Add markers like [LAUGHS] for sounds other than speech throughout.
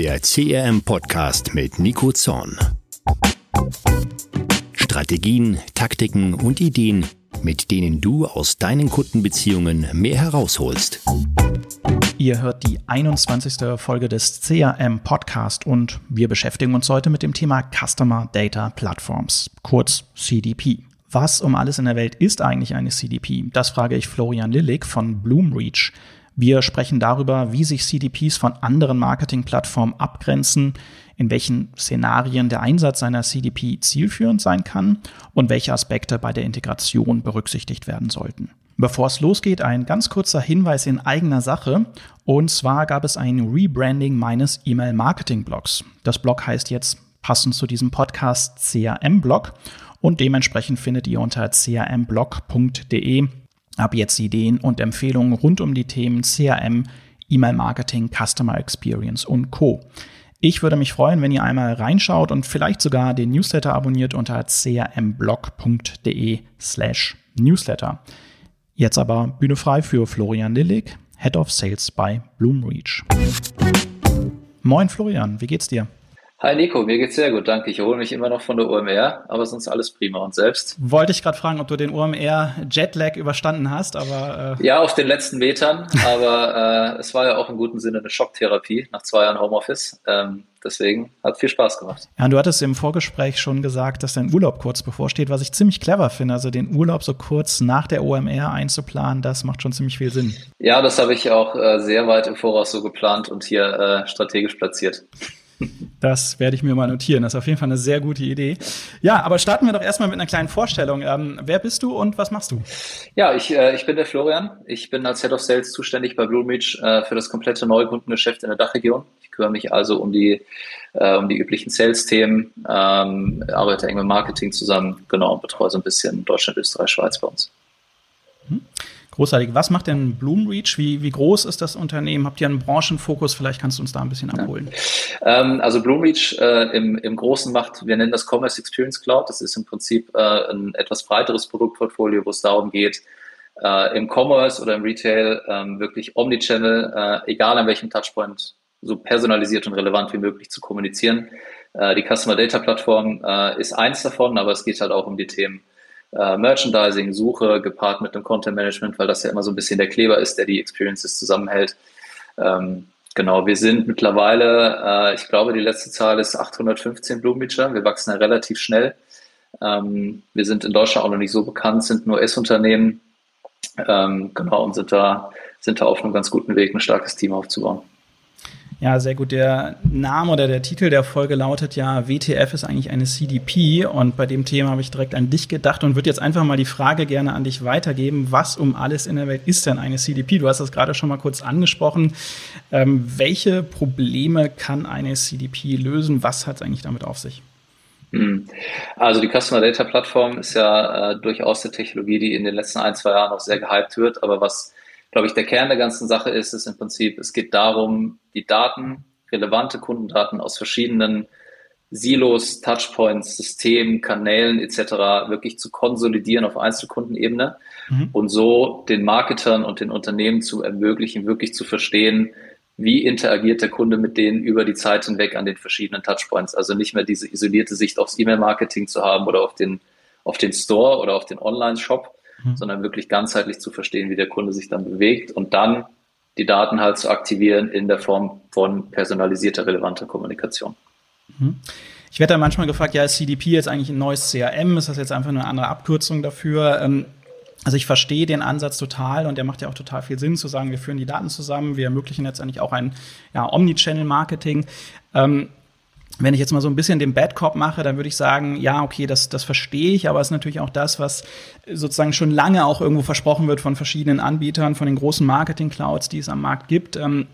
der CRM-Podcast mit Nico Zorn. Strategien, Taktiken und Ideen, mit denen du aus deinen Kundenbeziehungen mehr herausholst. Ihr hört die 21. Folge des CRM Podcast und wir beschäftigen uns heute mit dem Thema Customer Data Platforms, kurz CDP. Was um alles in der Welt ist eigentlich eine CDP? Das frage ich Florian Lillig von Bloomreach. Wir sprechen darüber, wie sich CDPs von anderen Marketingplattformen abgrenzen, in welchen Szenarien der Einsatz einer CDP zielführend sein kann und welche Aspekte bei der Integration berücksichtigt werden sollten. Bevor es losgeht, ein ganz kurzer Hinweis in eigener Sache. Und zwar gab es ein Rebranding meines E-Mail-Marketing-Blogs. Das Blog heißt jetzt passend zu diesem Podcast CRM-Blog und dementsprechend findet ihr unter crmblog.de ab jetzt Ideen und Empfehlungen rund um die Themen CRM, E-Mail-Marketing, Customer Experience und Co. Ich würde mich freuen, wenn ihr einmal reinschaut und vielleicht sogar den Newsletter abonniert unter crmblog.de slash newsletter. Jetzt aber Bühne frei für Florian Lillig, Head of Sales bei Bloomreach. Moin Florian, wie geht's dir? Hi Nico, mir geht's sehr gut, danke. Ich erhole mich immer noch von der OMR, aber sonst alles prima und selbst. Wollte ich gerade fragen, ob du den OMR Jetlag überstanden hast, aber äh ja, auf den letzten Metern, aber äh, es war ja auch im guten Sinne eine Schocktherapie nach zwei Jahren Homeoffice. Ähm, deswegen hat viel Spaß gemacht. Ja, und du hattest im Vorgespräch schon gesagt, dass dein Urlaub kurz bevorsteht, was ich ziemlich clever finde. Also den Urlaub so kurz nach der OMR einzuplanen, das macht schon ziemlich viel Sinn. Ja, das habe ich auch äh, sehr weit im Voraus so geplant und hier äh, strategisch platziert. Das werde ich mir mal notieren. Das ist auf jeden Fall eine sehr gute Idee. Ja, aber starten wir doch erstmal mit einer kleinen Vorstellung. Ähm, wer bist du und was machst du? Ja, ich, äh, ich bin der Florian. Ich bin als Head of Sales zuständig bei Bloomreach äh, für das komplette Neukundengeschäft in der Dachregion. Ich kümmere mich also um die, äh, um die üblichen Sales-Themen, ähm, arbeite eng mit Marketing zusammen, genau, und betreue so ein bisschen Deutschland, Österreich, Schweiz bei uns. Hm. Großartig. Was macht denn Bloomreach? Wie, wie groß ist das Unternehmen? Habt ihr einen Branchenfokus? Vielleicht kannst du uns da ein bisschen abholen. Ja. Ähm, also Bloomreach äh, im, im Großen macht, wir nennen das Commerce Experience Cloud. Das ist im Prinzip äh, ein etwas breiteres Produktportfolio, wo es darum geht, äh, im Commerce oder im Retail ähm, wirklich Omnichannel, äh, egal an welchem Touchpoint, so personalisiert und relevant wie möglich zu kommunizieren. Äh, die Customer Data Plattform äh, ist eins davon, aber es geht halt auch um die Themen äh, Merchandising, Suche gepaart mit dem Content Management, weil das ja immer so ein bisschen der Kleber ist, der die Experiences zusammenhält. Ähm, genau, wir sind mittlerweile, äh, ich glaube, die letzte Zahl ist 815 Blumenbeacher. Wir wachsen ja relativ schnell. Ähm, wir sind in Deutschland auch noch nicht so bekannt, sind nur S-Unternehmen. Ähm, genau, und sind da, sind da auf einem ganz guten Weg, ein starkes Team aufzubauen. Ja, sehr gut. Der Name oder der Titel der Folge lautet ja, WTF ist eigentlich eine CDP. Und bei dem Thema habe ich direkt an dich gedacht und würde jetzt einfach mal die Frage gerne an dich weitergeben. Was um alles in der Welt ist denn eine CDP? Du hast das gerade schon mal kurz angesprochen. Ähm, welche Probleme kann eine CDP lösen? Was hat es eigentlich damit auf sich? Hm. Also die Customer Data Plattform ist ja äh, durchaus eine Technologie, die in den letzten ein, zwei Jahren auch sehr gehypt wird. Aber was glaube ich, der Kern der ganzen Sache ist, ist im Prinzip, es geht darum, die Daten, relevante Kundendaten aus verschiedenen Silos, Touchpoints, Systemen, Kanälen etc. wirklich zu konsolidieren auf Einzelkundenebene mhm. und so den Marketern und den Unternehmen zu ermöglichen, wirklich zu verstehen, wie interagiert der Kunde mit denen über die Zeit hinweg an den verschiedenen Touchpoints. Also nicht mehr diese isolierte Sicht aufs E-Mail-Marketing zu haben oder auf den, auf den Store oder auf den Online-Shop, mhm. sondern wirklich ganzheitlich zu verstehen, wie der Kunde sich dann bewegt und dann die Daten halt zu aktivieren in der Form von personalisierter, relevanter Kommunikation. Mhm. Ich werde da manchmal gefragt, ja, ist CDP jetzt eigentlich ein neues CRM? Ist das jetzt einfach eine andere Abkürzung dafür? Ähm, also ich verstehe den Ansatz total und der macht ja auch total viel Sinn zu sagen, wir führen die Daten zusammen, wir ermöglichen letztendlich auch ein ja, Omnichannel-Marketing. Ähm, wenn ich jetzt mal so ein bisschen den Bad Cop mache, dann würde ich sagen, ja, okay, das, das verstehe ich, aber es ist natürlich auch das, was sozusagen schon lange auch irgendwo versprochen wird von verschiedenen Anbietern, von den großen Marketing-Clouds, die es am Markt gibt. Ähm,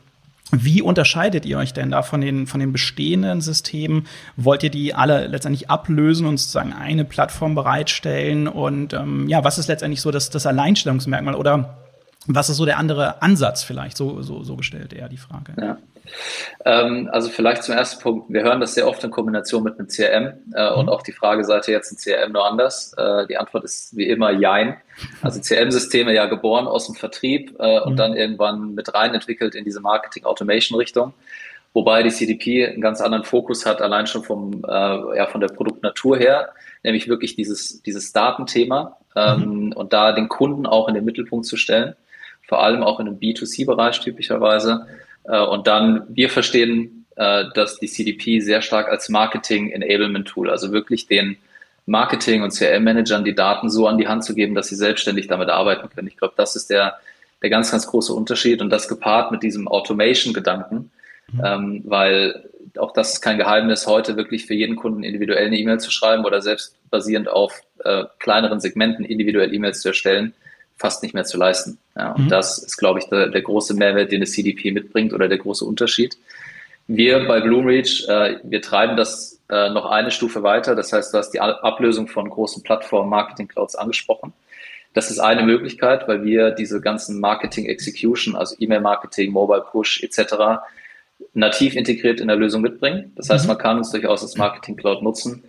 wie unterscheidet ihr euch denn da von den, von den bestehenden Systemen? Wollt ihr die alle letztendlich ablösen und sozusagen eine Plattform bereitstellen? Und ähm, ja, was ist letztendlich so das, das Alleinstellungsmerkmal? Oder was ist so der andere Ansatz vielleicht? So, so, so gestellt eher die Frage. Ja. Ähm, also vielleicht zum ersten Punkt. Wir hören das sehr oft in Kombination mit einem CRM äh, mhm. und auch die Frage, seid ihr jetzt ein CRM nur anders? Äh, die Antwort ist wie immer Jein. Also CRM-Systeme ja geboren aus dem Vertrieb äh, und mhm. dann irgendwann mit rein entwickelt in diese Marketing-Automation-Richtung. wobei die CDP einen ganz anderen Fokus hat, allein schon vom, äh, ja, von der Produktnatur her, nämlich wirklich dieses, dieses Datenthema ähm, mhm. und da den Kunden auch in den Mittelpunkt zu stellen, vor allem auch in dem B2C-Bereich typischerweise. Äh, und dann, wir verstehen, äh, dass die CDP sehr stark als Marketing-Enablement-Tool, also wirklich den Marketing- und CRM-Managern die Daten so an die Hand zu geben, dass sie selbstständig damit arbeiten können. Ich glaube, das ist der, der ganz, ganz große Unterschied und das gepaart mit diesem Automation-Gedanken, mhm. ähm, weil auch das ist kein Geheimnis, heute wirklich für jeden Kunden individuell eine E-Mail zu schreiben oder selbst basierend auf äh, kleineren Segmenten individuell E-Mails zu erstellen, fast nicht mehr zu leisten. Ja, und mhm. das ist, glaube ich, der, der große Mehrwert, den das CDP mitbringt oder der große Unterschied. Wir bei Bloomreach, äh, wir treiben das äh, noch eine Stufe weiter. Das heißt, du hast die Ablösung von großen Plattformen, Marketing Clouds angesprochen. Das ist eine Möglichkeit, weil wir diese ganzen Marketing Execution, also E-Mail-Marketing, Mobile Push etc. nativ integriert in der Lösung mitbringen. Das heißt, mhm. man kann uns durchaus als Marketing Cloud nutzen.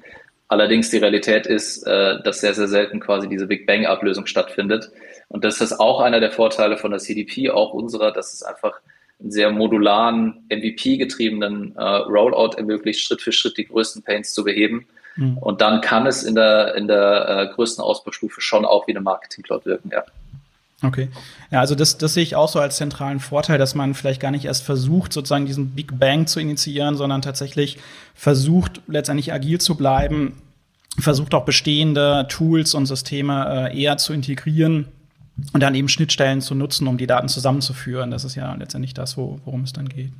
Allerdings die Realität ist, äh, dass sehr, sehr selten quasi diese Big Bang-Ablösung stattfindet. Und das ist auch einer der Vorteile von der CDP, auch unserer, dass es einfach einen sehr modularen, MVP-getriebenen äh, Rollout ermöglicht, Schritt für Schritt die größten Pains zu beheben. Mhm. Und dann kann es in der, in der äh, größten Ausbaustufe schon auch wie eine Marketing Cloud wirken, ja. Okay. Ja, also das, das sehe ich auch so als zentralen Vorteil, dass man vielleicht gar nicht erst versucht, sozusagen diesen Big Bang zu initiieren, sondern tatsächlich versucht, letztendlich agil zu bleiben, versucht auch bestehende Tools und Systeme äh, eher zu integrieren und dann eben Schnittstellen zu nutzen, um die Daten zusammenzuführen. Das ist ja letztendlich das, wo, worum es dann geht.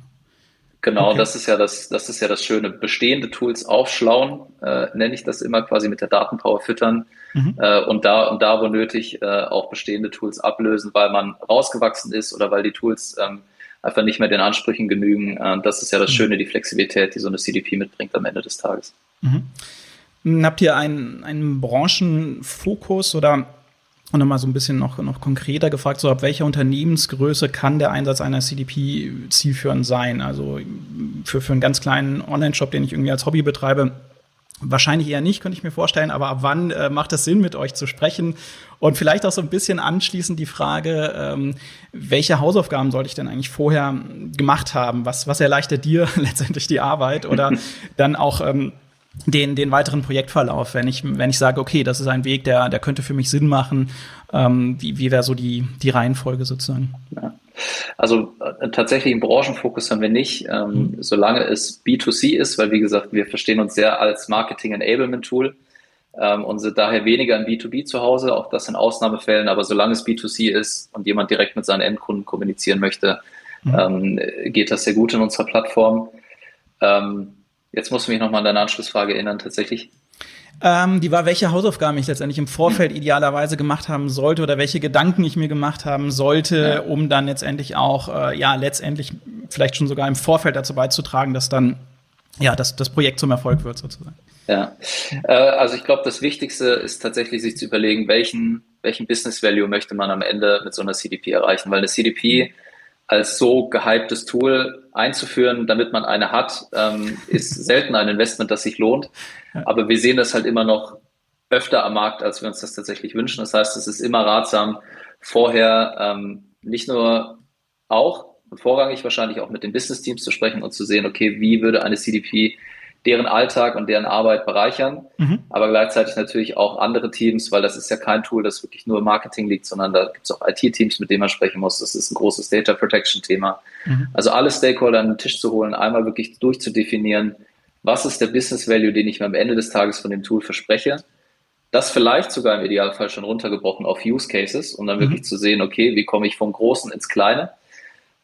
Genau, okay. das ist ja das, das ist ja das Schöne. Bestehende Tools aufschlauen, äh, nenne ich das immer quasi mit der Datenpower füttern mhm. äh, und da und da, wo nötig, äh, auch bestehende Tools ablösen, weil man rausgewachsen ist oder weil die Tools ähm, einfach nicht mehr den Ansprüchen genügen. Äh, das ist ja das mhm. Schöne, die Flexibilität, die so eine CDP mitbringt am Ende des Tages. Mhm. Habt ihr einen, einen Branchenfokus oder und nochmal so ein bisschen noch, noch konkreter gefragt, so ab welcher Unternehmensgröße kann der Einsatz einer CDP zielführend sein? Also für, für einen ganz kleinen Online-Shop, den ich irgendwie als Hobby betreibe, wahrscheinlich eher nicht, könnte ich mir vorstellen, aber ab wann äh, macht es Sinn, mit euch zu sprechen? Und vielleicht auch so ein bisschen anschließend die Frage, ähm, welche Hausaufgaben sollte ich denn eigentlich vorher gemacht haben? Was, was erleichtert dir [LAUGHS] letztendlich die Arbeit? Oder [LAUGHS] dann auch ähm, den, den weiteren Projektverlauf, wenn ich, wenn ich sage, okay, das ist ein Weg, der, der könnte für mich Sinn machen, ähm, wie, wie wäre so die, die Reihenfolge sozusagen? Ja. Also äh, tatsächlich einen Branchenfokus haben wir nicht, ähm, mhm. solange es B2C ist, weil wie gesagt, wir verstehen uns sehr als Marketing-Enablement-Tool ähm, und sind daher weniger in B2B zu Hause, auch das in Ausnahmefällen, aber solange es B2C ist und jemand direkt mit seinen Endkunden kommunizieren möchte, mhm. ähm, geht das sehr gut in unserer Plattform. Ähm, Jetzt musst du mich nochmal an deine Anschlussfrage erinnern, tatsächlich. Ähm, die war, welche Hausaufgaben ich letztendlich im Vorfeld hm. idealerweise gemacht haben sollte oder welche Gedanken ich mir gemacht haben sollte, ja. um dann letztendlich auch, äh, ja, letztendlich vielleicht schon sogar im Vorfeld dazu beizutragen, dass dann, ja, das, das Projekt zum Erfolg wird sozusagen. Ja, äh, also ich glaube, das Wichtigste ist tatsächlich, sich zu überlegen, welchen, welchen Business Value möchte man am Ende mit so einer CDP erreichen, weil eine CDP als so gehyptes Tool einzuführen, damit man eine hat, ähm, ist [LAUGHS] selten ein Investment, das sich lohnt. Aber wir sehen das halt immer noch öfter am Markt, als wir uns das tatsächlich wünschen. Das heißt, es ist immer ratsam, vorher ähm, nicht nur auch und vorrangig wahrscheinlich auch mit den Business Teams zu sprechen und zu sehen, okay, wie würde eine CDP deren Alltag und deren Arbeit bereichern, mhm. aber gleichzeitig natürlich auch andere Teams, weil das ist ja kein Tool, das wirklich nur Marketing liegt, sondern da gibt es auch IT-Teams, mit denen man sprechen muss. Das ist ein großes Data Protection-Thema. Mhm. Also alle Stakeholder an den Tisch zu holen, einmal wirklich durchzudefinieren, was ist der Business Value, den ich mir am Ende des Tages von dem Tool verspreche. Das vielleicht sogar im Idealfall schon runtergebrochen auf Use Cases, um dann mhm. wirklich zu sehen, okay, wie komme ich vom Großen ins Kleine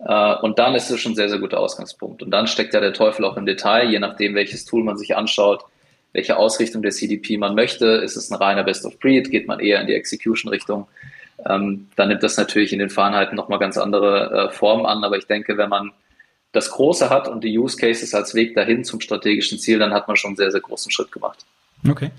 und dann ist es schon ein sehr, sehr guter Ausgangspunkt. Und dann steckt ja der Teufel auch im Detail, je nachdem, welches Tool man sich anschaut, welche Ausrichtung der CDP man möchte. Ist es ein reiner Best of Breed? Geht man eher in die Execution-Richtung? Ähm, dann nimmt das natürlich in den Fahrenheiten nochmal ganz andere äh, Formen an. Aber ich denke, wenn man das Große hat und die Use Cases als Weg dahin zum strategischen Ziel, dann hat man schon einen sehr, sehr großen Schritt gemacht. Okay.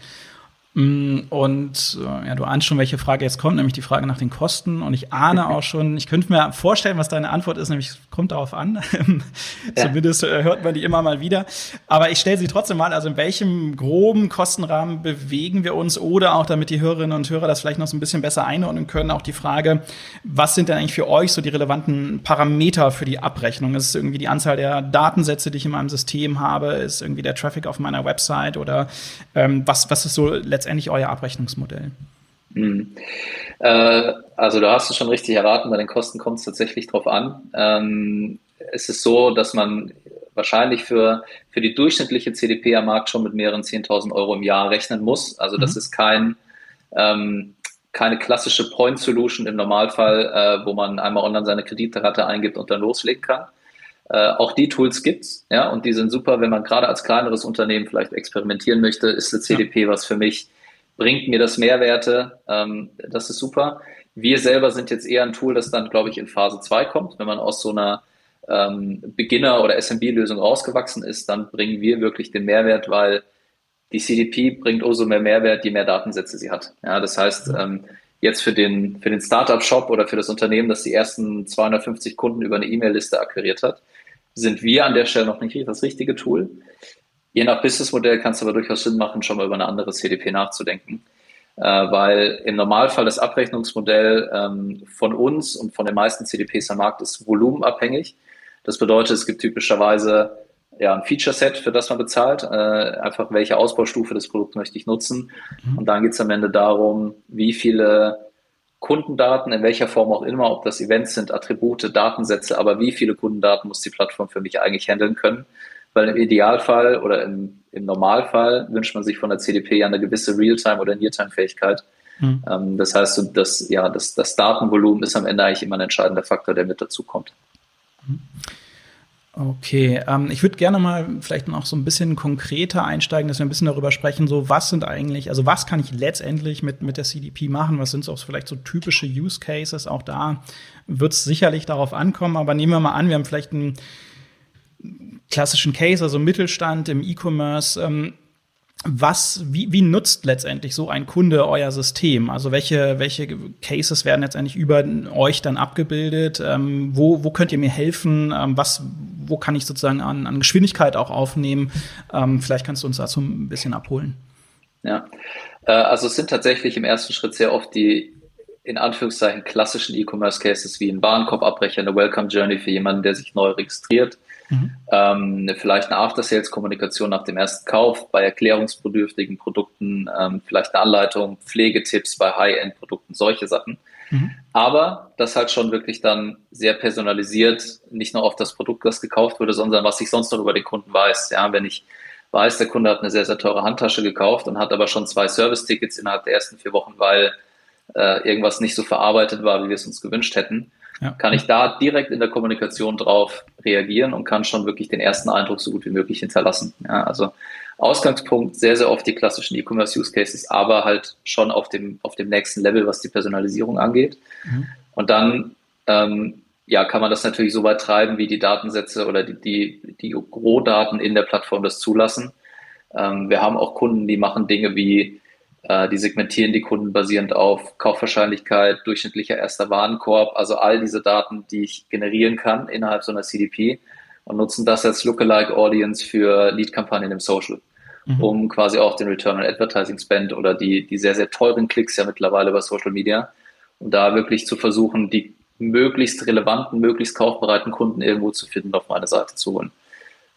Mm, und äh, ja, du ahnst schon, welche Frage jetzt kommt, nämlich die Frage nach den Kosten. Und ich ahne [LAUGHS] auch schon, ich könnte mir vorstellen, was deine Antwort ist, nämlich kommt darauf an. [LAUGHS] Zumindest äh, hört man die immer mal wieder. Aber ich stelle sie trotzdem mal, also in welchem groben Kostenrahmen bewegen wir uns oder auch, damit die Hörerinnen und Hörer das vielleicht noch so ein bisschen besser einordnen können, auch die Frage, was sind denn eigentlich für euch so die relevanten Parameter für die Abrechnung? Ist es irgendwie die Anzahl der Datensätze, die ich in meinem System habe? Ist irgendwie der Traffic auf meiner Website oder ähm, was, was ist so letztendlich letztendlich euer Abrechnungsmodell? Mhm. Äh, also du hast es schon richtig erraten, bei den Kosten kommt es tatsächlich drauf an. Ähm, es ist so, dass man wahrscheinlich für, für die durchschnittliche CDP am Markt schon mit mehreren 10.000 Euro im Jahr rechnen muss. Also das mhm. ist kein, ähm, keine klassische Point Solution im Normalfall, äh, wo man einmal online seine Kreditrate eingibt und dann loslegen kann. Äh, auch die Tools gibt's, ja, und die sind super, wenn man gerade als kleineres Unternehmen vielleicht experimentieren möchte, ist eine CDP was für mich, bringt mir das Mehrwerte, ähm, das ist super. Wir selber sind jetzt eher ein Tool, das dann, glaube ich, in Phase 2 kommt. Wenn man aus so einer ähm, Beginner- oder SMB-Lösung rausgewachsen ist, dann bringen wir wirklich den Mehrwert, weil die CDP bringt umso mehr Mehrwert, je mehr Datensätze sie hat. Ja, das heißt, ähm, jetzt für den, für den Startup-Shop oder für das Unternehmen, das die ersten 250 Kunden über eine E-Mail-Liste akquiriert hat, sind wir an der Stelle noch nicht das richtige Tool. Je nach Businessmodell kann es aber durchaus Sinn machen, schon mal über eine andere CDP nachzudenken. Äh, weil im Normalfall das Abrechnungsmodell ähm, von uns und von den meisten CDPs am Markt ist volumenabhängig. Das bedeutet, es gibt typischerweise ja, ein Feature-Set, für das man bezahlt, äh, einfach welche Ausbaustufe des Produkts möchte ich nutzen. Mhm. Und dann geht es am Ende darum, wie viele Kundendaten, in welcher Form auch immer, ob das Events sind, Attribute, Datensätze, aber wie viele Kundendaten muss die Plattform für mich eigentlich handeln können? Weil im Idealfall oder im, im Normalfall wünscht man sich von der CDP ja eine gewisse Realtime- oder Neartime-Fähigkeit. Mhm. Ähm, das heißt, das, ja, das, das Datenvolumen ist am Ende eigentlich immer ein entscheidender Faktor, der mit dazu kommt. Mhm. Okay, ähm, ich würde gerne mal vielleicht noch so ein bisschen konkreter einsteigen, dass wir ein bisschen darüber sprechen, so was sind eigentlich, also was kann ich letztendlich mit, mit der CDP machen, was sind so vielleicht so typische Use Cases, auch da wird es sicherlich darauf ankommen, aber nehmen wir mal an, wir haben vielleicht einen klassischen Case, also Mittelstand im E-Commerce, ähm, was, wie, wie nutzt letztendlich so ein Kunde euer System? Also welche, welche Cases werden letztendlich über euch dann abgebildet? Ähm, wo, wo könnt ihr mir helfen? Ähm, was, wo kann ich sozusagen an, an Geschwindigkeit auch aufnehmen? Ähm, vielleicht kannst du uns dazu ein bisschen abholen. Ja, äh, also es sind tatsächlich im ersten Schritt sehr oft die in Anführungszeichen klassischen E-Commerce Cases wie ein Warenkorbabbrecher, eine Welcome Journey für jemanden, der sich neu registriert Mhm. Ähm, vielleicht eine After-Sales-Kommunikation nach dem ersten Kauf bei erklärungsbedürftigen Produkten, ähm, vielleicht eine Anleitung, Pflegetipps bei High-End-Produkten, solche Sachen. Mhm. Aber das halt schon wirklich dann sehr personalisiert, nicht nur auf das Produkt, das gekauft wurde, sondern was ich sonst noch über den Kunden weiß. Ja, wenn ich weiß, der Kunde hat eine sehr, sehr teure Handtasche gekauft und hat aber schon zwei Service-Tickets innerhalb der ersten vier Wochen, weil äh, irgendwas nicht so verarbeitet war, wie wir es uns gewünscht hätten, ja. kann ich da direkt in der Kommunikation drauf reagieren und kann schon wirklich den ersten Eindruck so gut wie möglich hinterlassen. Ja, also Ausgangspunkt sehr, sehr oft die klassischen E-Commerce Use Cases, aber halt schon auf dem, auf dem nächsten Level, was die Personalisierung angeht. Mhm. Und dann ähm, ja, kann man das natürlich so weit treiben, wie die Datensätze oder die, die, die Rohdaten in der Plattform das zulassen. Ähm, wir haben auch Kunden, die machen Dinge wie die segmentieren die Kunden basierend auf Kaufwahrscheinlichkeit, durchschnittlicher erster Warenkorb, also all diese Daten, die ich generieren kann innerhalb so einer CDP und nutzen das als Lookalike Audience für Lead-Kampagnen im Social, mhm. um quasi auch den Return on Advertising Spend oder die, die sehr, sehr teuren Klicks ja mittlerweile bei Social Media, um da wirklich zu versuchen, die möglichst relevanten, möglichst kaufbereiten Kunden irgendwo zu finden, auf meine Seite zu holen.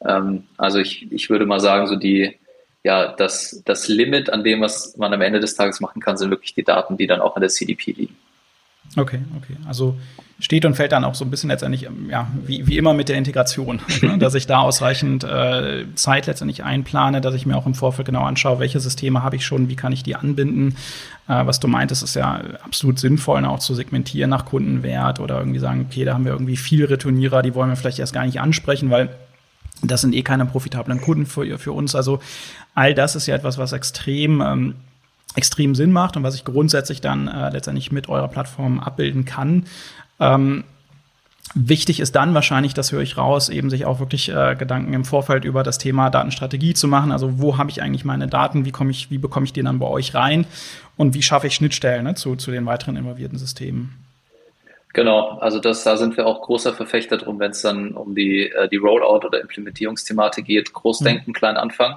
Ähm, also ich, ich würde mal sagen, so die, ja, das, das Limit an dem, was man am Ende des Tages machen kann, sind wirklich die Daten, die dann auch in der CDP liegen. Okay, okay. Also steht und fällt dann auch so ein bisschen letztendlich, ähm, ja, wie, wie immer mit der Integration, [LAUGHS] ne? dass ich da ausreichend äh, Zeit letztendlich einplane, dass ich mir auch im Vorfeld genau anschaue, welche Systeme habe ich schon, wie kann ich die anbinden. Äh, was du meintest, ist ja absolut sinnvoll, ne, auch zu segmentieren nach Kundenwert oder irgendwie sagen, okay, da haben wir irgendwie viel Returnierer, die wollen wir vielleicht erst gar nicht ansprechen, weil das sind eh keine profitablen Kunden für, für uns. Also all das ist ja etwas, was extrem ähm, extrem Sinn macht und was ich grundsätzlich dann äh, letztendlich mit eurer Plattform abbilden kann. Ähm, Wichtig ist dann wahrscheinlich, das höre ich raus, eben sich auch wirklich äh, Gedanken im Vorfeld über das Thema Datenstrategie zu machen. Also wo habe ich eigentlich meine Daten, wie ich, wie bekomme ich die dann bei euch rein und wie schaffe ich Schnittstellen ne, zu, zu den weiteren involvierten Systemen? Genau, also das, da sind wir auch großer Verfechter drum, wenn es dann um die, äh, die Rollout- oder Implementierungsthematik geht. Großdenken, mhm. klein anfangen.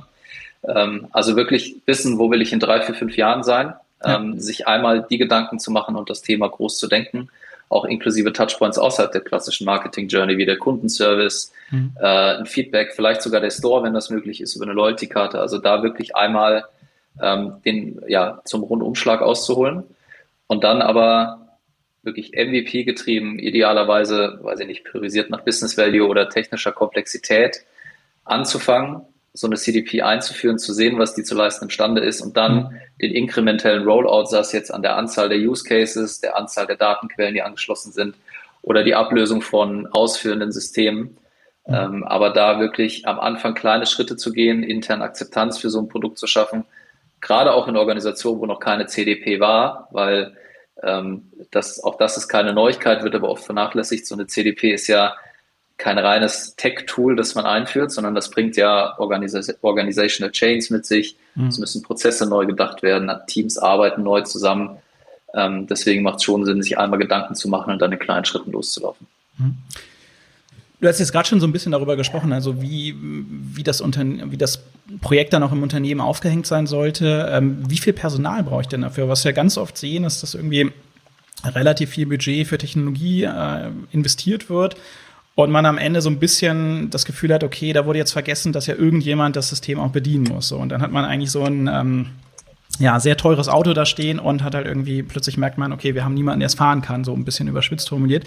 Ähm, also wirklich wissen, wo will ich in drei, vier, fünf Jahren sein. Ähm, ja. Sich einmal die Gedanken zu machen und das Thema groß zu denken auch inklusive Touchpoints außerhalb der klassischen Marketing-Journey, wie der Kundenservice, mhm. äh, ein Feedback, vielleicht sogar der Store, wenn das möglich ist, über eine Loyalty-Karte. Also da wirklich einmal ähm, den ja, zum Rundumschlag auszuholen und dann aber wirklich MVP getrieben, idealerweise, weiß ich nicht, priorisiert nach Business Value oder technischer Komplexität anzufangen so eine CDP einzuführen, zu sehen, was die zu leisten imstande ist und dann mhm. den inkrementellen Rollout, sei es jetzt an der Anzahl der Use Cases, der Anzahl der Datenquellen, die angeschlossen sind oder die Ablösung von ausführenden Systemen. Mhm. Ähm, aber da wirklich am Anfang kleine Schritte zu gehen, intern Akzeptanz für so ein Produkt zu schaffen, gerade auch in Organisationen, wo noch keine CDP war, weil ähm, das, auch das ist keine Neuigkeit, wird aber oft vernachlässigt. So eine CDP ist ja kein reines Tech-Tool, das man einführt, sondern das bringt ja Organisa Organizational Chains mit sich. Mhm. Es müssen Prozesse neu gedacht werden, Teams arbeiten neu zusammen. Ähm, deswegen macht es schon Sinn, sich einmal Gedanken zu machen und dann in kleinen Schritten loszulaufen. Mhm. Du hast jetzt gerade schon so ein bisschen darüber gesprochen, also wie, wie, das wie das Projekt dann auch im Unternehmen aufgehängt sein sollte. Ähm, wie viel Personal brauche ich denn dafür? Was wir ganz oft sehen, ist, dass irgendwie relativ viel Budget für Technologie äh, investiert wird und man am Ende so ein bisschen das Gefühl hat, okay, da wurde jetzt vergessen, dass ja irgendjemand das System auch bedienen muss. So. Und dann hat man eigentlich so ein ähm, ja, sehr teures Auto da stehen und hat halt irgendwie, plötzlich merkt man, okay, wir haben niemanden, der es fahren kann, so ein bisschen überspitzt formuliert.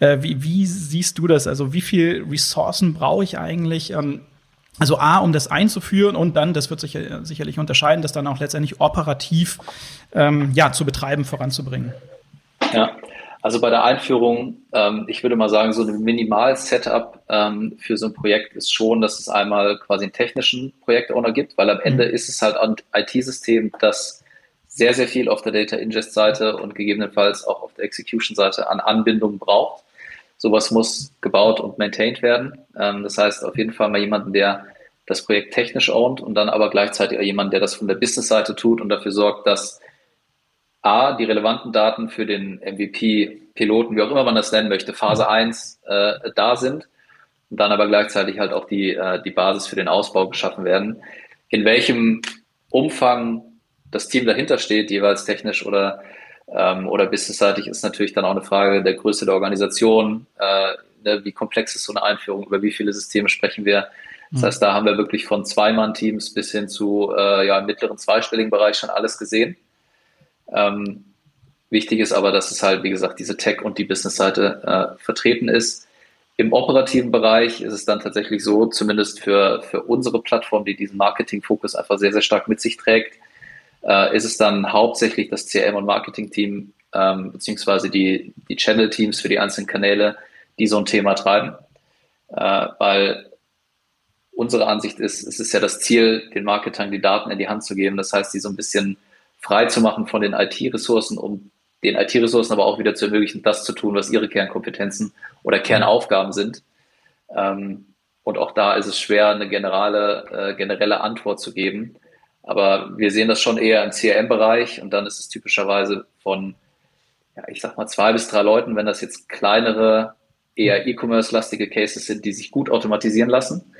Äh, wie, wie siehst du das? Also wie viel Ressourcen brauche ich eigentlich? Ähm, also A, um das einzuführen und dann, das wird sich sicherlich unterscheiden, das dann auch letztendlich operativ ähm, ja, zu betreiben, voranzubringen. Ja, also bei der Einführung, ähm, ich würde mal sagen, so ein Minimal-Setup ähm, für so ein Projekt ist schon, dass es einmal quasi einen technischen Projektowner gibt, weil am Ende mhm. ist es halt ein IT-System, das sehr, sehr viel auf der Data Ingest-Seite und gegebenenfalls auch auf der Execution-Seite an Anbindungen braucht. Sowas muss gebaut und maintained werden. Ähm, das heißt, auf jeden Fall mal jemanden, der das Projekt technisch ownt und dann aber gleichzeitig auch jemanden, der das von der Business-Seite tut und dafür sorgt, dass A, die relevanten Daten für den MVP-Piloten, wie auch immer man das nennen möchte, Phase 1 äh, da sind und dann aber gleichzeitig halt auch die, äh, die Basis für den Ausbau geschaffen werden. In welchem Umfang das Team dahinter steht, jeweils technisch oder, ähm, oder businessseitig, ist natürlich dann auch eine Frage der Größe der Organisation, äh, ne, wie komplex ist so eine Einführung, über wie viele Systeme sprechen wir. Das mhm. heißt, da haben wir wirklich von Zweimann-Teams bis hin zu äh, ja, im mittleren zweistelligen Bereich schon alles gesehen. Ähm, wichtig ist aber, dass es halt, wie gesagt, diese Tech- und die Business-Seite äh, vertreten ist. Im operativen Bereich ist es dann tatsächlich so, zumindest für, für unsere Plattform, die diesen Marketing-Fokus einfach sehr, sehr stark mit sich trägt, äh, ist es dann hauptsächlich das CRM- und Marketing-Team, ähm, beziehungsweise die, die Channel-Teams für die einzelnen Kanäle, die so ein Thema treiben. Äh, weil unsere Ansicht ist, es ist ja das Ziel, den Marketern die Daten in die Hand zu geben. Das heißt, die so ein bisschen frei zu machen von den IT-Ressourcen, um den IT-Ressourcen aber auch wieder zu ermöglichen, das zu tun, was ihre Kernkompetenzen oder Kernaufgaben sind. Ähm, und auch da ist es schwer, eine generelle, äh, generelle Antwort zu geben. Aber wir sehen das schon eher im CRM-Bereich und dann ist es typischerweise von, ja, ich sag mal, zwei bis drei Leuten, wenn das jetzt kleinere, eher E-Commerce-lastige Cases sind, die sich gut automatisieren lassen.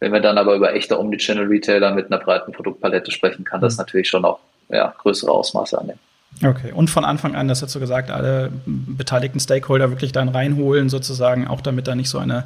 Wenn wir dann aber über echte Omnichannel-Retailer mit einer breiten Produktpalette sprechen, kann das mhm. natürlich schon auch ja, größere Ausmaße annehmen. Okay, und von Anfang an, das hast du gesagt, alle beteiligten Stakeholder wirklich dann reinholen, sozusagen, auch damit da nicht so eine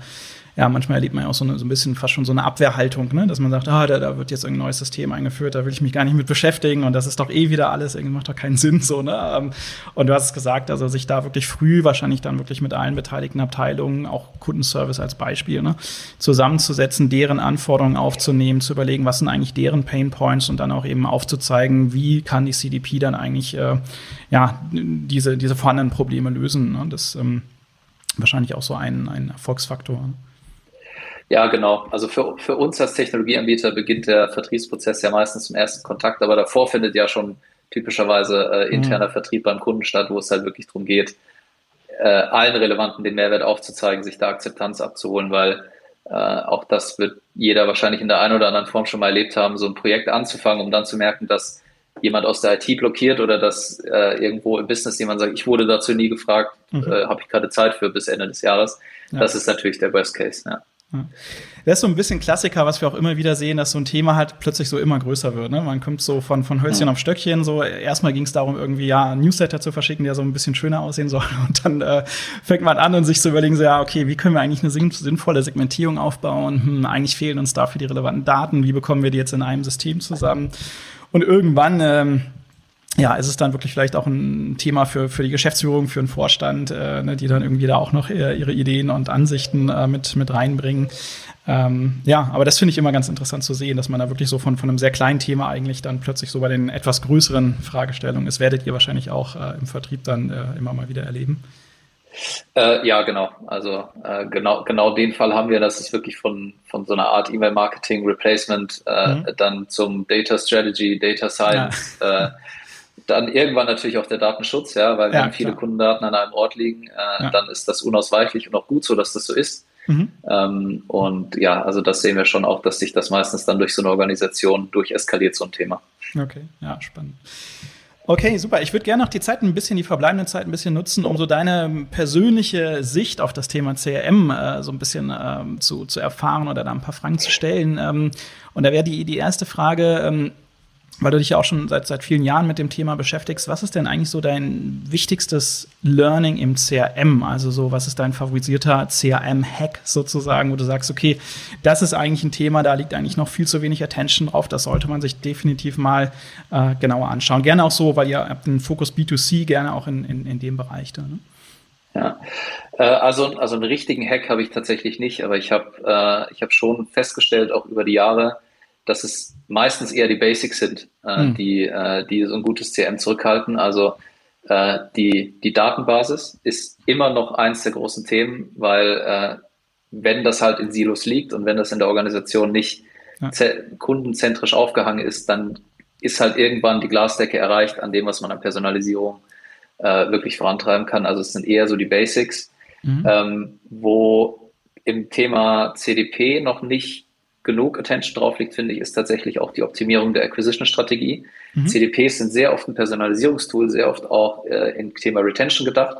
ja, manchmal erlebt man ja auch so, eine, so ein bisschen fast schon so eine Abwehrhaltung, ne? dass man sagt, ah, da, da wird jetzt ein neues System eingeführt, da will ich mich gar nicht mit beschäftigen und das ist doch eh wieder alles, irgendwie macht doch keinen Sinn so. Ne? Ähm, und du hast es gesagt, also sich da wirklich früh wahrscheinlich dann wirklich mit allen beteiligten Abteilungen, auch Kundenservice als Beispiel, ne? zusammenzusetzen, deren Anforderungen aufzunehmen, zu überlegen, was sind eigentlich deren Pain Points und dann auch eben aufzuzeigen, wie kann die CDP dann eigentlich äh, ja, diese, diese vorhandenen Probleme lösen. Ne? Das ähm, wahrscheinlich auch so ein, ein Erfolgsfaktor. Ja, genau. Also für, für uns als Technologieanbieter beginnt der Vertriebsprozess ja meistens zum ersten Kontakt, aber davor findet ja schon typischerweise äh, interner mhm. Vertrieb beim Kunden statt, wo es halt wirklich darum geht, äh, allen Relevanten den Mehrwert aufzuzeigen, sich da Akzeptanz abzuholen, weil äh, auch das wird jeder wahrscheinlich in der einen oder anderen Form schon mal erlebt haben, so ein Projekt anzufangen, um dann zu merken, dass jemand aus der IT blockiert oder dass äh, irgendwo im Business jemand sagt, ich wurde dazu nie gefragt, mhm. äh, habe ich gerade Zeit für bis Ende des Jahres. Ja. Das ist natürlich der Worst Case. Ja. Das ist so ein bisschen Klassiker, was wir auch immer wieder sehen, dass so ein Thema halt plötzlich so immer größer wird. Ne? Man kommt so von, von Hölzchen ja. auf Stöckchen. So erstmal ging es darum, irgendwie ja Newsletter zu verschicken, der so ein bisschen schöner aussehen soll. [LAUGHS] Und dann äh, fängt man an und sich zu überlegen, so ja, okay, wie können wir eigentlich eine sinnvolle Segmentierung aufbauen? Hm, eigentlich fehlen uns dafür die relevanten Daten. Wie bekommen wir die jetzt in einem System zusammen? Und irgendwann ähm, ja, ist es dann wirklich vielleicht auch ein Thema für, für die Geschäftsführung, für den Vorstand, äh, ne, die dann irgendwie da auch noch ihre, ihre Ideen und Ansichten äh, mit, mit reinbringen. Ähm, ja, aber das finde ich immer ganz interessant zu sehen, dass man da wirklich so von, von einem sehr kleinen Thema eigentlich dann plötzlich so bei den etwas größeren Fragestellungen ist. Werdet ihr wahrscheinlich auch äh, im Vertrieb dann äh, immer mal wieder erleben. Äh, ja, genau. Also äh, genau, genau den Fall haben wir, dass es wirklich von, von so einer Art E-Mail-Marketing Replacement äh, mhm. dann zum Data Strategy, Data Science, ja. [LAUGHS] Dann irgendwann natürlich auch der Datenschutz, ja, weil ja, wenn viele klar. Kundendaten an einem Ort liegen, äh, ja. dann ist das unausweichlich und auch gut so, dass das so ist. Mhm. Ähm, und ja, also das sehen wir schon auch, dass sich das meistens dann durch so eine Organisation durcheskaliert, so ein Thema. Okay, ja, spannend. Okay, super. Ich würde gerne noch die Zeit ein bisschen, die verbleibende Zeit ein bisschen nutzen, um so deine persönliche Sicht auf das Thema CRM äh, so ein bisschen ähm, zu, zu erfahren oder da ein paar Fragen zu stellen. Ähm, und da wäre die, die erste Frage, ähm, weil du dich ja auch schon seit, seit vielen Jahren mit dem Thema beschäftigst, was ist denn eigentlich so dein wichtigstes Learning im CRM? Also so, was ist dein favorisierter CRM-Hack sozusagen, wo du sagst, okay, das ist eigentlich ein Thema, da liegt eigentlich noch viel zu wenig Attention drauf, das sollte man sich definitiv mal äh, genauer anschauen. Gerne auch so, weil ihr habt den Fokus B2C, gerne auch in, in, in dem Bereich da. Ne? Ja, äh, also, also einen richtigen Hack habe ich tatsächlich nicht, aber ich habe äh, ich hab schon festgestellt, auch über die Jahre, dass es meistens eher die Basics sind, äh, mhm. die, äh, die so ein gutes CM zurückhalten. Also äh, die, die Datenbasis ist immer noch eins der großen Themen, weil äh, wenn das halt in Silos liegt und wenn das in der Organisation nicht ja. kundenzentrisch aufgehangen ist, dann ist halt irgendwann die Glasdecke erreicht an dem, was man an Personalisierung äh, wirklich vorantreiben kann. Also es sind eher so die Basics, mhm. ähm, wo im Thema CDP noch nicht genug Attention drauf liegt, finde ich, ist tatsächlich auch die Optimierung der Acquisition-Strategie. Mhm. CDPs sind sehr oft ein Personalisierungstool, sehr oft auch äh, im Thema Retention gedacht,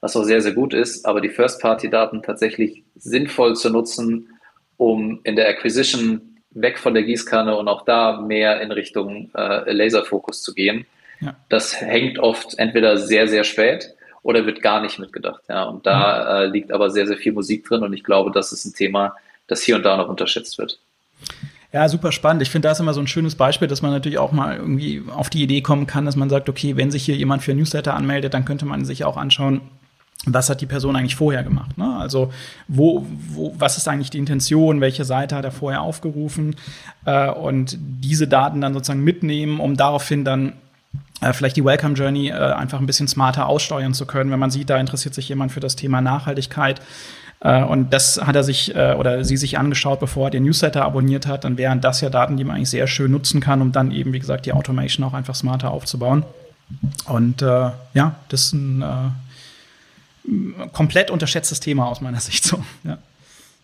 was auch sehr, sehr gut ist, aber die First-Party-Daten tatsächlich sinnvoll zu nutzen, um in der Acquisition weg von der Gießkanne und auch da mehr in Richtung äh, Laserfokus zu gehen. Ja. Das hängt oft entweder sehr, sehr spät oder wird gar nicht mitgedacht. Ja, und da mhm. äh, liegt aber sehr, sehr viel Musik drin und ich glaube, das ist ein Thema, das hier und da noch unterschätzt wird. Ja, super spannend. Ich finde das immer so ein schönes Beispiel, dass man natürlich auch mal irgendwie auf die Idee kommen kann, dass man sagt, okay, wenn sich hier jemand für Newsletter anmeldet, dann könnte man sich auch anschauen, was hat die Person eigentlich vorher gemacht? Ne? Also wo, wo, was ist eigentlich die Intention? Welche Seite hat er vorher aufgerufen? Äh, und diese Daten dann sozusagen mitnehmen, um daraufhin dann äh, vielleicht die Welcome Journey äh, einfach ein bisschen smarter aussteuern zu können, wenn man sieht, da interessiert sich jemand für das Thema Nachhaltigkeit äh, und das hat er sich äh, oder sie sich angeschaut, bevor er den Newsletter abonniert hat. Dann wären das ja Daten, die man eigentlich sehr schön nutzen kann, um dann eben, wie gesagt, die Automation auch einfach smarter aufzubauen. Und äh, ja, das ist ein äh, komplett unterschätztes Thema aus meiner Sicht so. Ja.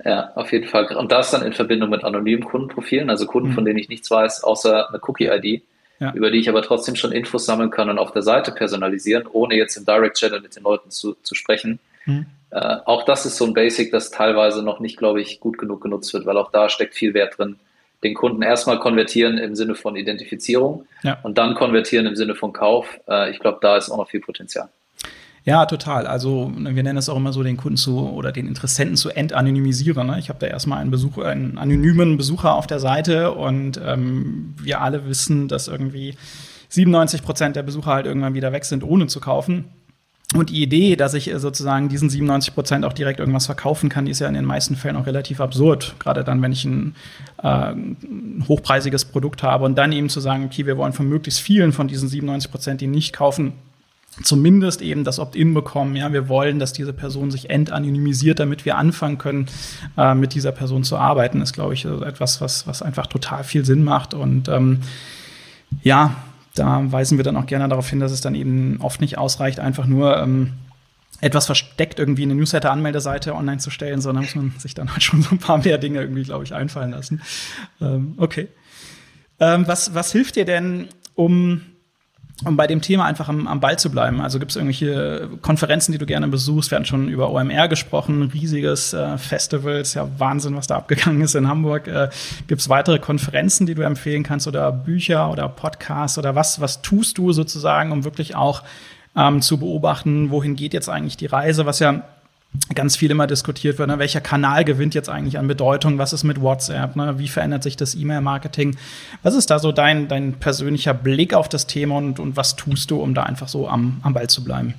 Ja, auf jeden Fall. Und das dann in Verbindung mit anonymen Kundenprofilen, also Kunden, mhm. von denen ich nichts weiß, außer eine Cookie-ID, ja. über die ich aber trotzdem schon Infos sammeln kann und auf der Seite personalisieren, ohne jetzt im Direct Channel mit den Leuten zu, zu sprechen. Mhm. Äh, auch das ist so ein Basic, das teilweise noch nicht, glaube ich, gut genug genutzt wird, weil auch da steckt viel Wert drin. Den Kunden erstmal konvertieren im Sinne von Identifizierung ja. und dann konvertieren im Sinne von Kauf. Äh, ich glaube, da ist auch noch viel Potenzial. Ja, total. Also ne, wir nennen es auch immer so, den Kunden zu oder den Interessenten zu entanonymisieren. Ne? Ich habe da erstmal einen Besucher, einen anonymen Besucher auf der Seite und ähm, wir alle wissen, dass irgendwie 97 Prozent der Besucher halt irgendwann wieder weg sind, ohne zu kaufen. Und die Idee, dass ich äh, sozusagen diesen 97 Prozent auch direkt irgendwas verkaufen kann, die ist ja in den meisten Fällen auch relativ absurd. Gerade dann, wenn ich ein, äh, ein hochpreisiges Produkt habe und dann eben zu sagen, okay, wir wollen von möglichst vielen von diesen 97 Prozent, die nicht kaufen, zumindest eben das Opt-in bekommen. Ja, wir wollen, dass diese Person sich entanonymisiert, damit wir anfangen können, äh, mit dieser Person zu arbeiten, ist, glaube ich, etwas, was, was einfach total viel Sinn macht. Und ähm, ja, da weisen wir dann auch gerne darauf hin, dass es dann eben oft nicht ausreicht, einfach nur ähm, etwas versteckt irgendwie eine Newsletter-Anmeldeseite online zu stellen, sondern muss man sich dann halt schon so ein paar mehr Dinge irgendwie, glaube ich, einfallen lassen. Ähm, okay. Ähm, was, was hilft dir denn, um um bei dem Thema einfach am, am Ball zu bleiben. Also gibt es irgendwelche Konferenzen, die du gerne besuchst? Wir hatten schon über OMR gesprochen, riesiges äh, Festival, ist ja Wahnsinn, was da abgegangen ist in Hamburg. Äh, gibt es weitere Konferenzen, die du empfehlen kannst oder Bücher oder Podcasts oder was? Was tust du sozusagen, um wirklich auch ähm, zu beobachten, wohin geht jetzt eigentlich die Reise, was ja ganz viel immer diskutiert wird, ne? welcher Kanal gewinnt jetzt eigentlich an Bedeutung, was ist mit WhatsApp, ne? wie verändert sich das E-Mail-Marketing. Was ist da so dein, dein persönlicher Blick auf das Thema und, und was tust du, um da einfach so am, am Ball zu bleiben?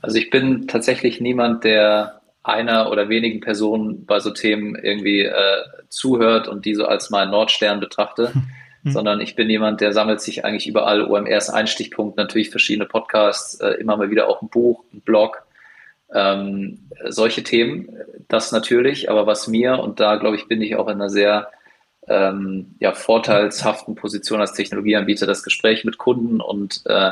Also ich bin tatsächlich niemand, der einer oder wenigen Personen bei so Themen irgendwie äh, zuhört und die so als meinen Nordstern betrachte, hm. sondern ich bin jemand, der sammelt sich eigentlich überall OMRs Einstichpunkt, natürlich verschiedene Podcasts, äh, immer mal wieder auch ein Buch, ein Blog, ähm, solche Themen, das natürlich, aber was mir, und da glaube ich, bin ich auch in einer sehr ähm, ja, vorteilshaften Position als Technologieanbieter, das Gespräch mit Kunden und, äh,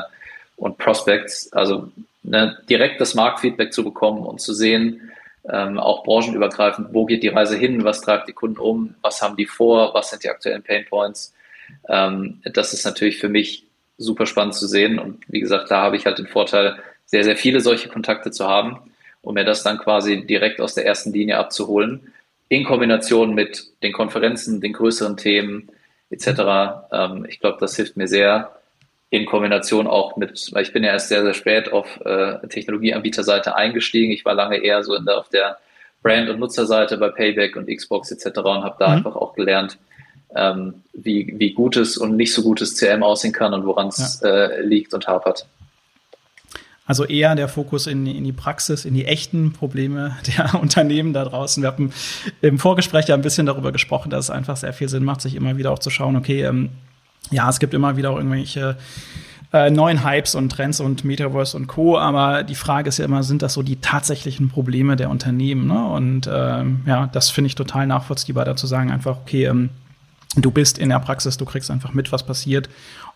und Prospects, also ne, direkt das Marktfeedback zu bekommen und zu sehen, ähm, auch branchenübergreifend, wo geht die Reise hin, was treibt die Kunden um, was haben die vor, was sind die aktuellen Painpoints. Ähm, das ist natürlich für mich super spannend zu sehen und wie gesagt, da habe ich halt den Vorteil, sehr, sehr viele solche Kontakte zu haben um mir das dann quasi direkt aus der ersten Linie abzuholen, in Kombination mit den Konferenzen, den größeren Themen etc. Ähm, ich glaube, das hilft mir sehr in Kombination auch mit, weil ich bin ja erst sehr, sehr spät auf äh, Technologieanbieterseite eingestiegen. Ich war lange eher so der, auf der Brand- und Nutzerseite bei Payback und Xbox etc. und habe da mhm. einfach auch gelernt, ähm, wie, wie gutes und nicht so gutes CRM aussehen kann und woran es ja. äh, liegt und hapert. Also eher der Fokus in, in, die Praxis, in die echten Probleme [LAUGHS] der Unternehmen da draußen. Wir haben im Vorgespräch ja ein bisschen darüber gesprochen, dass es einfach sehr viel Sinn macht, sich immer wieder auch zu schauen, okay, ähm, ja, es gibt immer wieder auch irgendwelche äh, neuen Hypes und Trends und Metaverse und Co. Aber die Frage ist ja immer, sind das so die tatsächlichen Probleme der Unternehmen? Ne? Und ähm, ja, das finde ich total nachvollziehbar, dazu sagen einfach, okay, ähm, du bist in der Praxis, du kriegst einfach mit, was passiert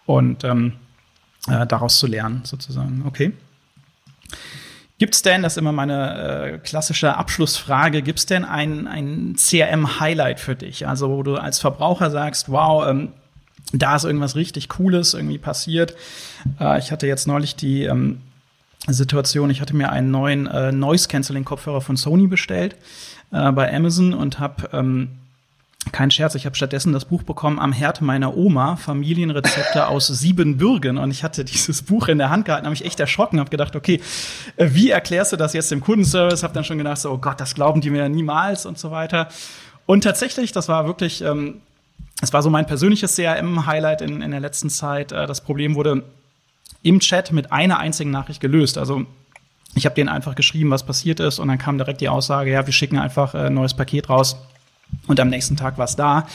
und ähm, äh, daraus zu lernen, sozusagen. Okay. Gibt's denn, das ist immer meine äh, klassische Abschlussfrage, gibt's denn ein, ein CRM-Highlight für dich? Also, wo du als Verbraucher sagst, wow, ähm, da ist irgendwas richtig Cooles irgendwie passiert. Äh, ich hatte jetzt neulich die ähm, Situation, ich hatte mir einen neuen äh, Noise-Canceling-Kopfhörer von Sony bestellt äh, bei Amazon und habe ähm, kein Scherz, ich habe stattdessen das Buch bekommen Am Herd meiner Oma, Familienrezepte [LAUGHS] aus Siebenbürgen. Und ich hatte dieses Buch in der Hand gehalten, habe mich echt erschrocken, habe gedacht, okay, äh, wie erklärst du das jetzt dem Kundenservice? Habe dann schon gedacht, so, oh Gott, das glauben die mir ja niemals und so weiter. Und tatsächlich, das war wirklich, ähm, das war so mein persönliches CRM-Highlight in, in der letzten Zeit. Äh, das Problem wurde im Chat mit einer einzigen Nachricht gelöst. Also ich habe denen einfach geschrieben, was passiert ist, und dann kam direkt die Aussage, ja, wir schicken einfach äh, ein neues Paket raus und am nächsten Tag war es da.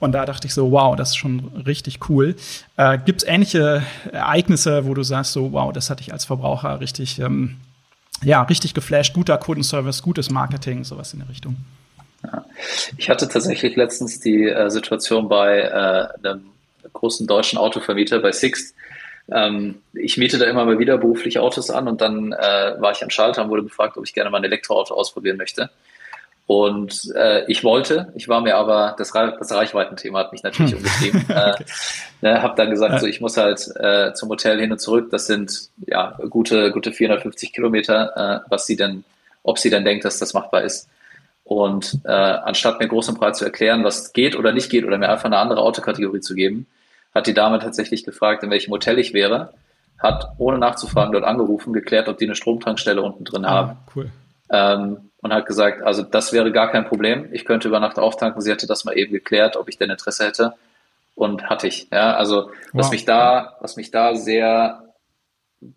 Und da dachte ich so, wow, das ist schon richtig cool. Äh, Gibt es ähnliche Ereignisse, wo du sagst, so, wow, das hatte ich als Verbraucher richtig, ähm, ja, richtig geflasht, guter Kundenservice, gutes Marketing, sowas in der Richtung? Ich hatte tatsächlich letztens die äh, Situation bei äh, einem großen deutschen Autovermieter, bei Sixt. Ähm, ich miete da immer mal wieder beruflich Autos an und dann äh, war ich am Schalter und wurde gefragt, ob ich gerne mal ein Elektroauto ausprobieren möchte. Und äh, ich wollte, ich war mir aber, das, das Reichweitenthema hat mich natürlich hm. umgetrieben. [LAUGHS] äh, ne, habe dann gesagt, so ich muss halt äh, zum Hotel hin und zurück. Das sind ja gute, gute 450 Kilometer, äh, was sie denn, ob sie dann denkt, dass das machbar ist. Und äh, anstatt mir groß und breit zu erklären, was geht oder nicht geht, oder mir einfach eine andere Autokategorie zu geben, hat die Dame tatsächlich gefragt, in welchem Hotel ich wäre, hat ohne nachzufragen dort angerufen, geklärt, ob die eine Stromtankstelle unten drin ah, haben. Cool. Ähm, und hat gesagt, also das wäre gar kein Problem. Ich könnte über Nacht auftanken. Sie hatte das mal eben geklärt, ob ich denn Interesse hätte. Und hatte ich. Ja, also was wow. mich da, was mich da sehr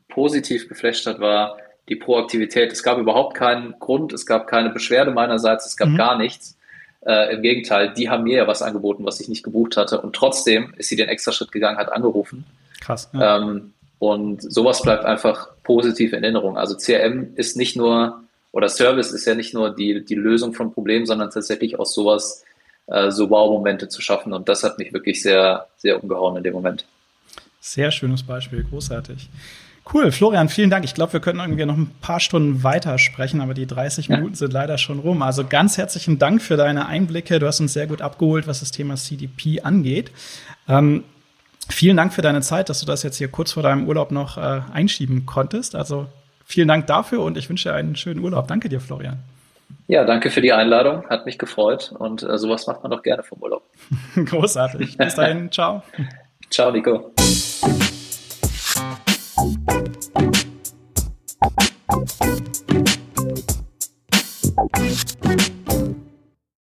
positiv geflasht hat, war die Proaktivität. Es gab überhaupt keinen Grund, es gab keine Beschwerde meinerseits, es gab mhm. gar nichts. Äh, Im Gegenteil, die haben mir ja was angeboten, was ich nicht gebucht hatte. Und trotzdem ist sie den extra Schritt gegangen, hat angerufen. Krass. Ja. Ähm, und sowas bleibt einfach positiv in Erinnerung. Also CRM ist nicht nur oder Service ist ja nicht nur die, die Lösung von Problemen, sondern tatsächlich auch sowas, äh, so Wow-Momente zu schaffen. Und das hat mich wirklich sehr, sehr umgehauen in dem Moment. Sehr schönes Beispiel, großartig. Cool, Florian, vielen Dank. Ich glaube, wir könnten irgendwie noch ein paar Stunden weiter sprechen, aber die 30 Minuten ja. sind leider schon rum. Also ganz herzlichen Dank für deine Einblicke. Du hast uns sehr gut abgeholt, was das Thema CDP angeht. Ähm, vielen Dank für deine Zeit, dass du das jetzt hier kurz vor deinem Urlaub noch äh, einschieben konntest. Also vielen Dank dafür und ich wünsche einen schönen Urlaub. Danke dir, Florian. Ja, danke für die Einladung. Hat mich gefreut und äh, sowas macht man doch gerne vom Urlaub. [LAUGHS] Großartig. Bis dahin. [LAUGHS] ciao. Ciao, Nico.